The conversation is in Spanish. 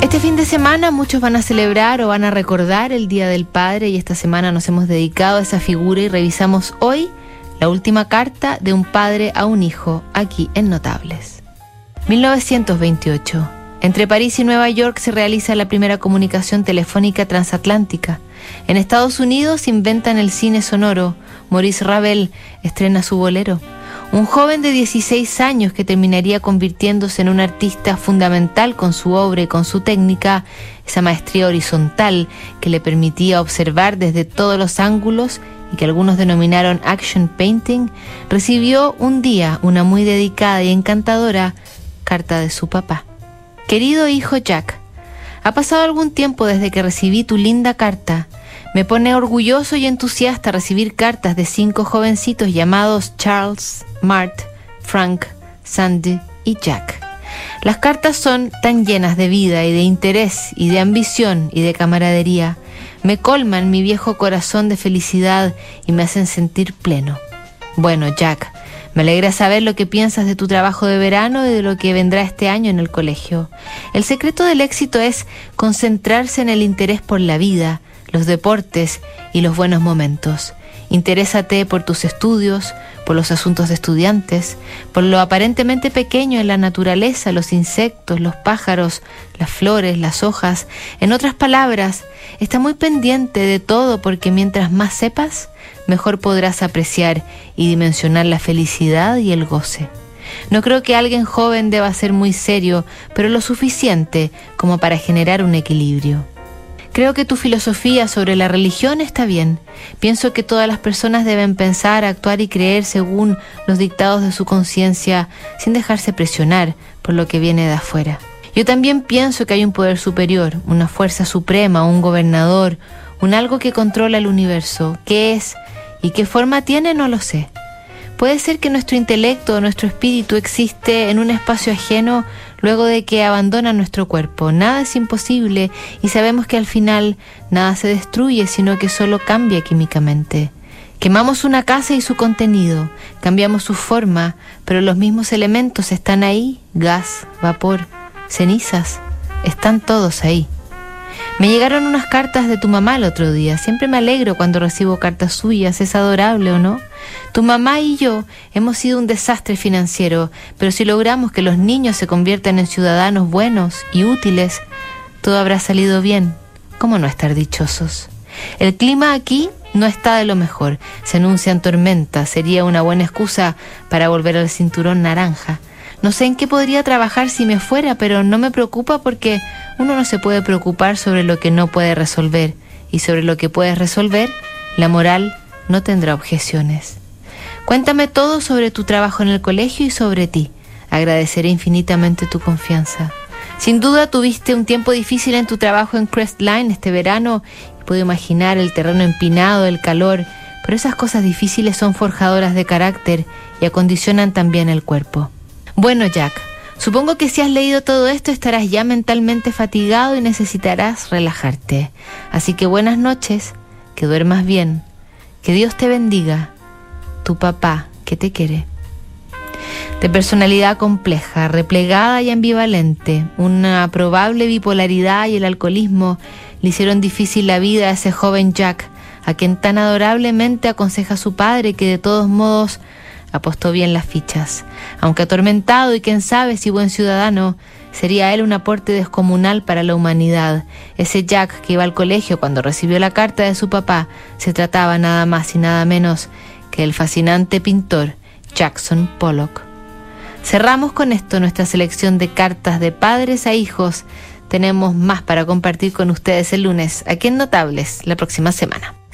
Este fin de semana muchos van a celebrar o van a recordar el Día del Padre y esta semana nos hemos dedicado a esa figura y revisamos hoy la última carta de un padre a un hijo aquí en Notables. 1928. Entre París y Nueva York se realiza la primera comunicación telefónica transatlántica. En Estados Unidos inventan el cine sonoro. Maurice Ravel estrena su bolero. Un joven de 16 años que terminaría convirtiéndose en un artista fundamental con su obra y con su técnica, esa maestría horizontal que le permitía observar desde todos los ángulos y que algunos denominaron action painting, recibió un día una muy dedicada y encantadora carta de su papá. Querido hijo Jack, ha pasado algún tiempo desde que recibí tu linda carta. Me pone orgulloso y entusiasta recibir cartas de cinco jovencitos llamados Charles, Mart, Frank, Sandy y Jack. Las cartas son tan llenas de vida y de interés y de ambición y de camaradería. Me colman mi viejo corazón de felicidad y me hacen sentir pleno. Bueno, Jack, me alegra saber lo que piensas de tu trabajo de verano y de lo que vendrá este año en el colegio. El secreto del éxito es concentrarse en el interés por la vida, los deportes y los buenos momentos. Interésate por tus estudios, por los asuntos de estudiantes, por lo aparentemente pequeño en la naturaleza, los insectos, los pájaros, las flores, las hojas. En otras palabras, está muy pendiente de todo porque mientras más sepas, mejor podrás apreciar y dimensionar la felicidad y el goce. No creo que alguien joven deba ser muy serio, pero lo suficiente como para generar un equilibrio. Creo que tu filosofía sobre la religión está bien. Pienso que todas las personas deben pensar, actuar y creer según los dictados de su conciencia, sin dejarse presionar por lo que viene de afuera. Yo también pienso que hay un poder superior, una fuerza suprema, un gobernador, un algo que controla el universo. ¿Qué es y qué forma tiene? No lo sé. Puede ser que nuestro intelecto nuestro espíritu existe en un espacio ajeno luego de que abandona nuestro cuerpo. Nada es imposible y sabemos que al final nada se destruye, sino que solo cambia químicamente. Quemamos una casa y su contenido, cambiamos su forma, pero los mismos elementos están ahí, gas, vapor, cenizas, están todos ahí. Me llegaron unas cartas de tu mamá el otro día. Siempre me alegro cuando recibo cartas suyas. Es adorable, ¿o no? Tu mamá y yo hemos sido un desastre financiero, pero si logramos que los niños se conviertan en ciudadanos buenos y útiles, todo habrá salido bien. ¿Cómo no estar dichosos? El clima aquí no está de lo mejor. Se anuncian tormentas. Sería una buena excusa para volver al cinturón naranja. No sé en qué podría trabajar si me fuera, pero no me preocupa porque uno no se puede preocupar sobre lo que no puede resolver y sobre lo que puedes resolver, la moral no tendrá objeciones. Cuéntame todo sobre tu trabajo en el colegio y sobre ti. Agradeceré infinitamente tu confianza. Sin duda tuviste un tiempo difícil en tu trabajo en Crestline este verano y puedo imaginar el terreno empinado, el calor, pero esas cosas difíciles son forjadoras de carácter y acondicionan también el cuerpo. Bueno, Jack, supongo que si has leído todo esto estarás ya mentalmente fatigado y necesitarás relajarte. Así que buenas noches, que duermas bien, que Dios te bendiga, tu papá que te quiere. De personalidad compleja, replegada y ambivalente, una probable bipolaridad y el alcoholismo le hicieron difícil la vida a ese joven Jack, a quien tan adorablemente aconseja su padre que de todos modos apostó bien las fichas. Aunque atormentado y quién sabe si buen ciudadano, sería él un aporte descomunal para la humanidad. Ese Jack que iba al colegio cuando recibió la carta de su papá se trataba nada más y nada menos que el fascinante pintor Jackson Pollock. Cerramos con esto nuestra selección de cartas de padres a hijos. Tenemos más para compartir con ustedes el lunes, aquí en Notables, la próxima semana.